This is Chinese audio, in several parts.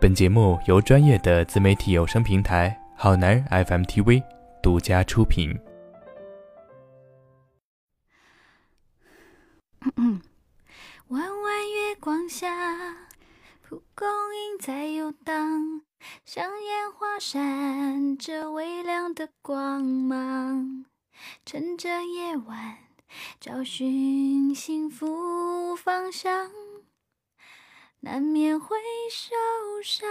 本节目由专业的自媒体有声平台好男人 FM TV 独家出品。弯弯月光下，蒲公英在游荡，像烟花闪着微亮的光芒。趁着夜晚，找寻幸福方向。难免会受伤。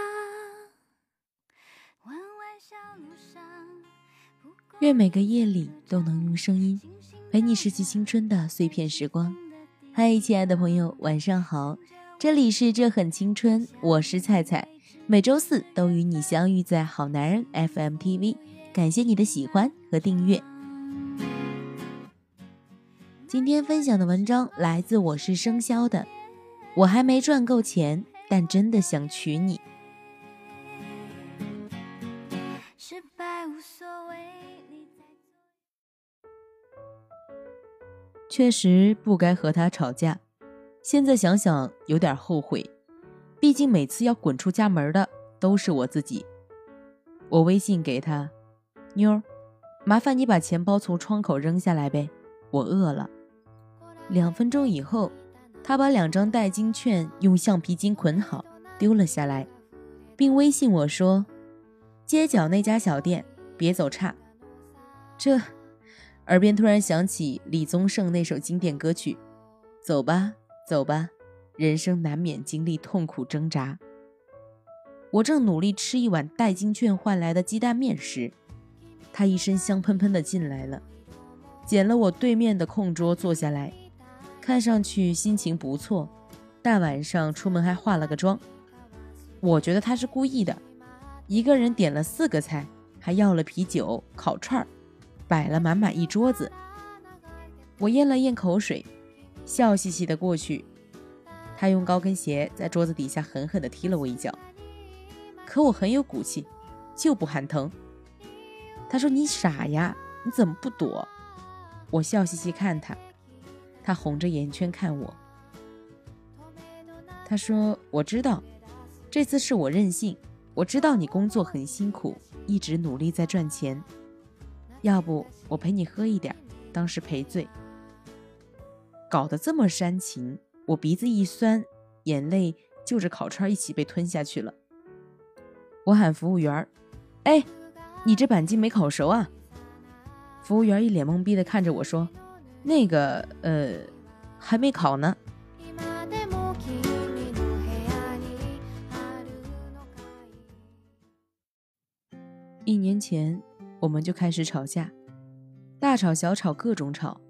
愿每个夜里都能用声音陪你拾起青春的碎片时光。嗨，亲爱的朋友，晚上好！这里是这很青春，我是菜菜，每周四都与你相遇在好男人 FM TV。感谢你的喜欢和订阅。今天分享的文章来自我是生肖的。我还没赚够钱，但真的想娶你。确实不该和他吵架，现在想想有点后悔。毕竟每次要滚出家门的都是我自己。我微信给他，妞儿，麻烦你把钱包从窗口扔下来呗，我饿了。两分钟以后。他把两张代金券用橡皮筋捆好，丢了下来，并微信我说：“街角那家小店，别走岔。”这，耳边突然响起李宗盛那首经典歌曲：“走吧，走吧，人生难免经历痛苦挣扎。”我正努力吃一碗代金券换来的鸡蛋面时，他一身香喷喷的进来了，捡了我对面的空桌坐下来。看上去心情不错，大晚上出门还化了个妆。我觉得他是故意的，一个人点了四个菜，还要了啤酒、烤串儿，摆了满满一桌子。我咽了咽口水，笑嘻嘻的过去。他用高跟鞋在桌子底下狠狠地踢了我一脚，可我很有骨气，就不喊疼。他说：“你傻呀，你怎么不躲？”我笑嘻嘻看他。他红着眼圈看我，他说：“我知道，这次是我任性。我知道你工作很辛苦，一直努力在赚钱。要不我陪你喝一点，当是赔罪。”搞得这么煽情，我鼻子一酸，眼泪就着烤串一起被吞下去了。我喊服务员：“哎，你这板筋没烤熟啊？”服务员一脸懵逼的看着我说。那个呃，还没考呢。一年前我们就开始吵架，大吵小吵各种吵，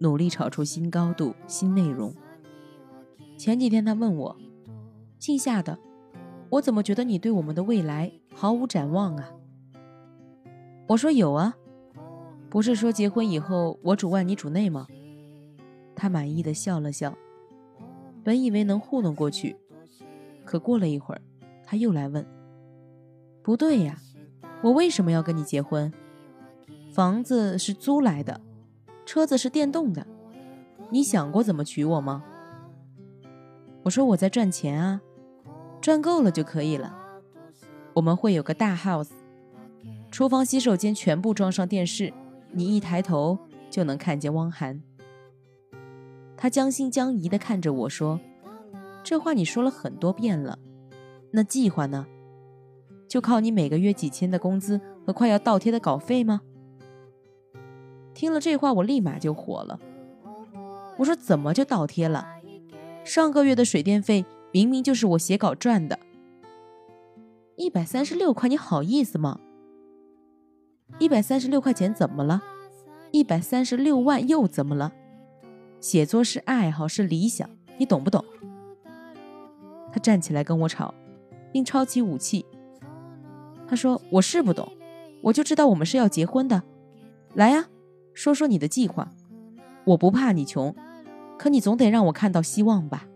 努力吵出新高度、新内容。前几天他问我：“姓夏的，我怎么觉得你对我们的未来毫无展望啊？”我说：“有啊。”不是说结婚以后我主外你主内吗？他满意的笑了笑，本以为能糊弄过去，可过了一会儿，他又来问：“不对呀，我为什么要跟你结婚？房子是租来的，车子是电动的，你想过怎么娶我吗？”我说：“我在赚钱啊，赚够了就可以了。我们会有个大 house，厨房、洗手间全部装上电视。”你一抬头就能看见汪涵。他将信将疑地看着我说：“这话你说了很多遍了，那计划呢？就靠你每个月几千的工资和快要倒贴的稿费吗？”听了这话，我立马就火了。我说：“怎么就倒贴了？上个月的水电费明明就是我写稿赚的，一百三十六块，你好意思吗？”一百三十六块钱怎么了？一百三十六万又怎么了？写作是爱好，是理想，你懂不懂？他站起来跟我吵，并抄起武器。他说：“我是不懂，我就知道我们是要结婚的。来呀，说说你的计划。我不怕你穷，可你总得让我看到希望吧。”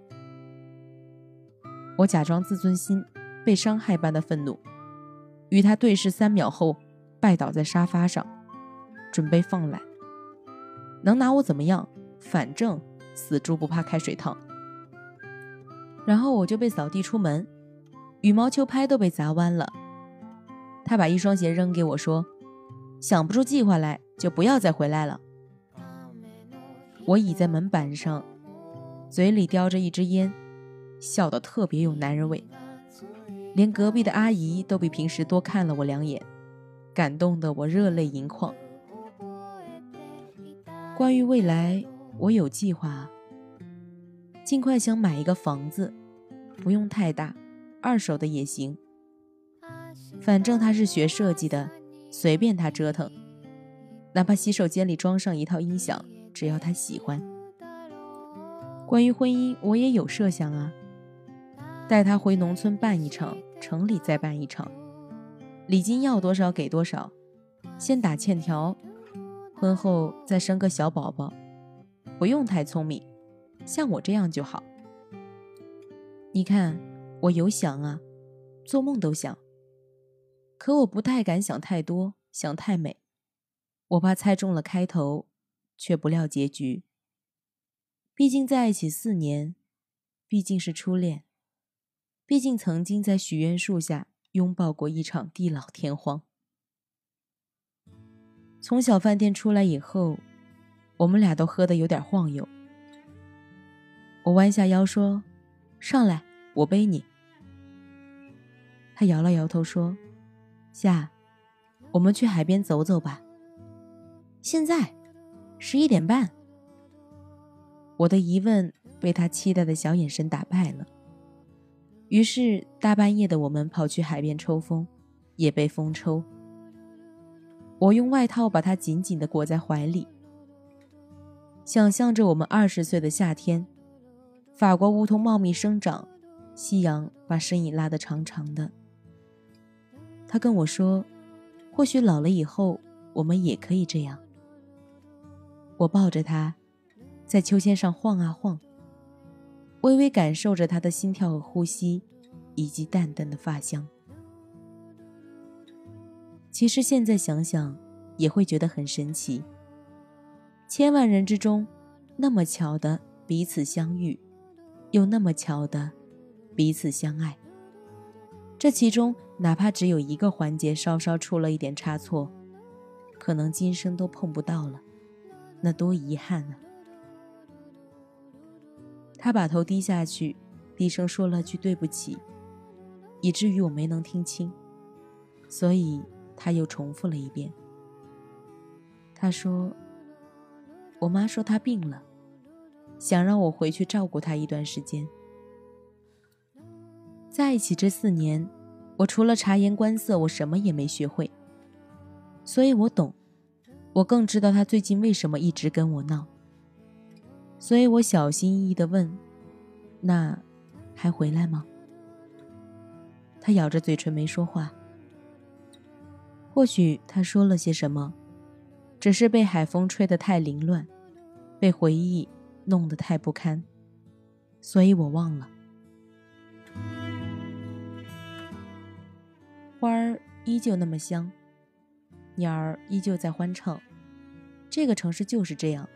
我假装自尊心被伤害般的愤怒，与他对视三秒后。拜倒在沙发上，准备放懒。能拿我怎么样？反正死猪不怕开水烫。然后我就被扫地出门。羽毛球拍都被砸弯了。他把一双鞋扔给我，说：“想不出计划来，就不要再回来了。”我倚在门板上，嘴里叼着一支烟，笑得特别有男人味，连隔壁的阿姨都比平时多看了我两眼，感动得我热泪盈眶。关于未来，我有计划，尽快想买一个房子，不用太大，二手的也行。反正他是学设计的，随便他折腾，哪怕洗手间里装上一套音响，只要他喜欢。关于婚姻，我也有设想啊，带他回农村办一场，城里再办一场，礼金要多少给多少，先打欠条。婚后再生个小宝宝，不用太聪明，像我这样就好。你看，我有想啊，做梦都想。可我不太敢想太多，想太美，我怕猜中了开头，却不料结局。毕竟在一起四年，毕竟是初恋，毕竟曾经在许愿树下拥抱过一场地老天荒。从小饭店出来以后，我们俩都喝得有点晃悠。我弯下腰说：“上来，我背你。”他摇了摇头说：“夏，我们去海边走走吧。”现在，十一点半。我的疑问被他期待的小眼神打败了。于是大半夜的，我们跑去海边抽风，也被风抽。我用外套把他紧紧地裹在怀里，想象着我们二十岁的夏天，法国梧桐茂密生长，夕阳把身影拉得长长的。他跟我说：“或许老了以后，我们也可以这样。”我抱着他，在秋千上晃啊晃，微微感受着他的心跳和呼吸，以及淡淡的发香。其实现在想想，也会觉得很神奇。千万人之中，那么巧的彼此相遇，又那么巧的彼此相爱。这其中，哪怕只有一个环节稍稍出了一点差错，可能今生都碰不到了，那多遗憾啊！他把头低下去，低声说了句“对不起”，以至于我没能听清，所以。他又重复了一遍。他说：“我妈说她病了，想让我回去照顾她一段时间。在一起这四年，我除了察言观色，我什么也没学会。所以我懂，我更知道他最近为什么一直跟我闹。所以我小心翼翼地问：‘那还回来吗？’他咬着嘴唇没说话。”或许他说了些什么，只是被海风吹得太凌乱，被回忆弄得太不堪，所以我忘了。花儿依旧那么香，鸟儿依旧在欢唱。这个城市就是这样，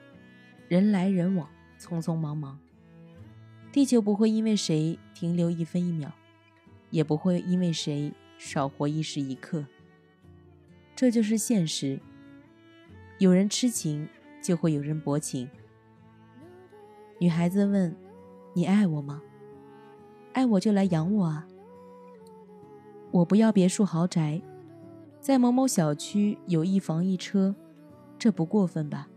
人来人往，匆匆忙忙。地球不会因为谁停留一分一秒，也不会因为谁少活一时一刻。这就是现实。有人痴情，就会有人薄情。女孩子问：“你爱我吗？爱我就来养我啊！我不要别墅豪宅，在某某小区有一房一车，这不过分吧？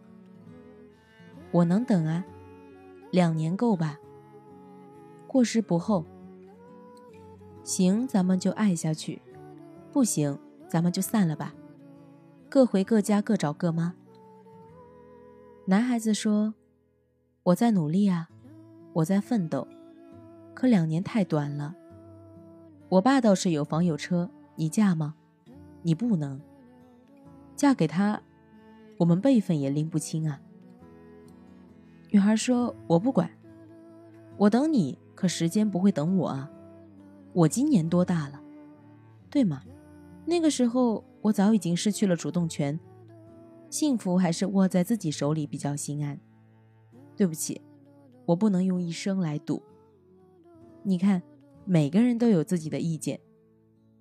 我能等啊，两年够吧？过时不候。行，咱们就爱下去；不行，咱们就散了吧。”各回各家，各找各妈。男孩子说：“我在努力啊，我在奋斗，可两年太短了。我爸倒是有房有车，你嫁吗？你不能嫁给他，我们辈分也拎不清啊。”女孩说：“我不管，我等你，可时间不会等我啊。我今年多大了，对吗？那个时候。”我早已经失去了主动权，幸福还是握在自己手里比较心安。对不起，我不能用一生来赌。你看，每个人都有自己的意见，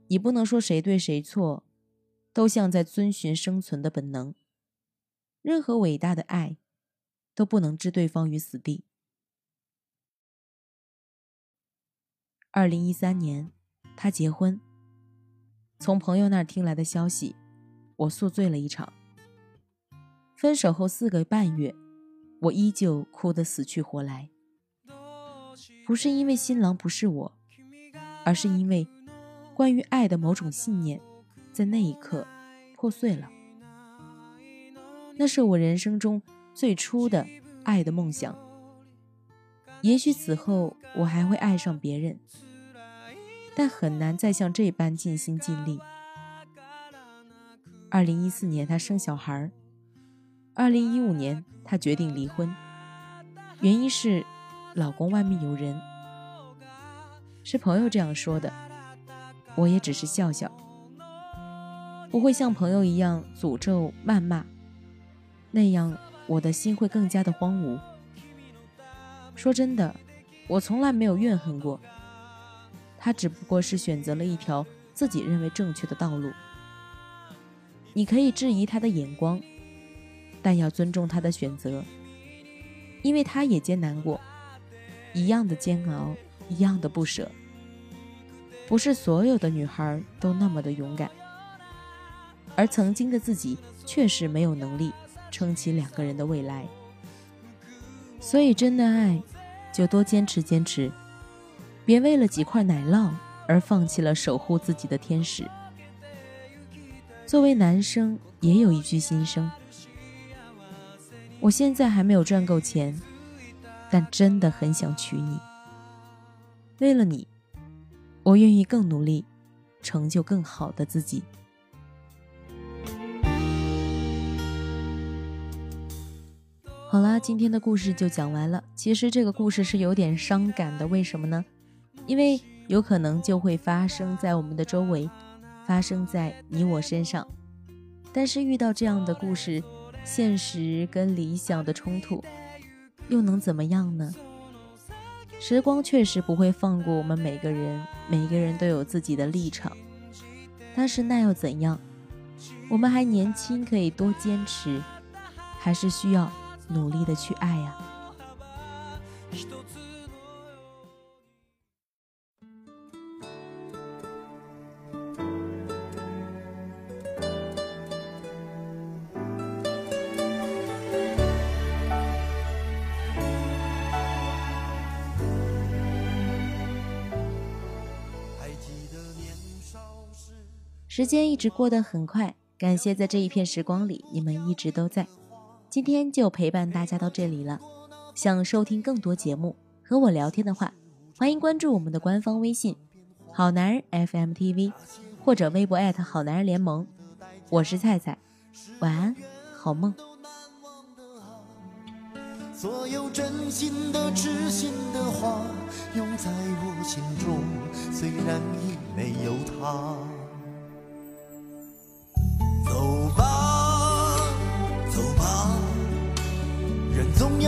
你不能说谁对谁错，都像在遵循生存的本能。任何伟大的爱，都不能置对方于死地。二零一三年，他结婚。从朋友那儿听来的消息，我宿醉了一场。分手后四个半月，我依旧哭得死去活来。不是因为新郎不是我，而是因为关于爱的某种信念，在那一刻破碎了。那是我人生中最初的爱的梦想。也许此后我还会爱上别人。但很难再像这般尽心尽力。二零一四年，她生小孩儿；二零一五年，她决定离婚，原因是老公外面有人。是朋友这样说的，我也只是笑笑，不会像朋友一样诅咒谩骂，那样我的心会更加的荒芜。说真的，我从来没有怨恨过。他只不过是选择了一条自己认为正确的道路。你可以质疑他的眼光，但要尊重他的选择，因为他也艰难过，一样的煎熬，一样的不舍。不是所有的女孩都那么的勇敢，而曾经的自己确实没有能力撑起两个人的未来。所以，真的爱，就多坚持坚持。别为了几块奶酪而放弃了守护自己的天使。作为男生，也有一句心声：我现在还没有赚够钱，但真的很想娶你。为了你，我愿意更努力，成就更好的自己。好啦，今天的故事就讲完了。其实这个故事是有点伤感的，为什么呢？因为有可能就会发生在我们的周围，发生在你我身上。但是遇到这样的故事，现实跟理想的冲突，又能怎么样呢？时光确实不会放过我们每个人，每个人都有自己的立场。但是那又怎样？我们还年轻，可以多坚持，还是需要努力的去爱呀。时间一直过得很快，感谢在这一片时光里，你们一直都在。今天就陪伴大家到这里了。想收听更多节目和我聊天的话，欢迎关注我们的官方微信“好男人 FM TV” 或者微博好男人联盟。我是菜菜，晚安，好梦。所有真心的、痴心的话，永在我心中，虽然已没有他。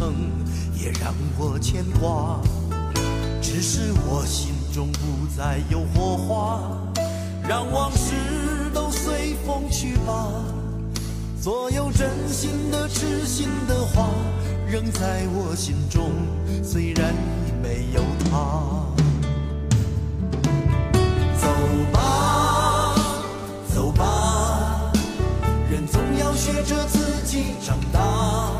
疼也让我牵挂只是我心中不再有火花让往事都随风去吧所有真心的痴心的话仍在我心中虽然已没有他。走吧走吧人总要学着自己长大。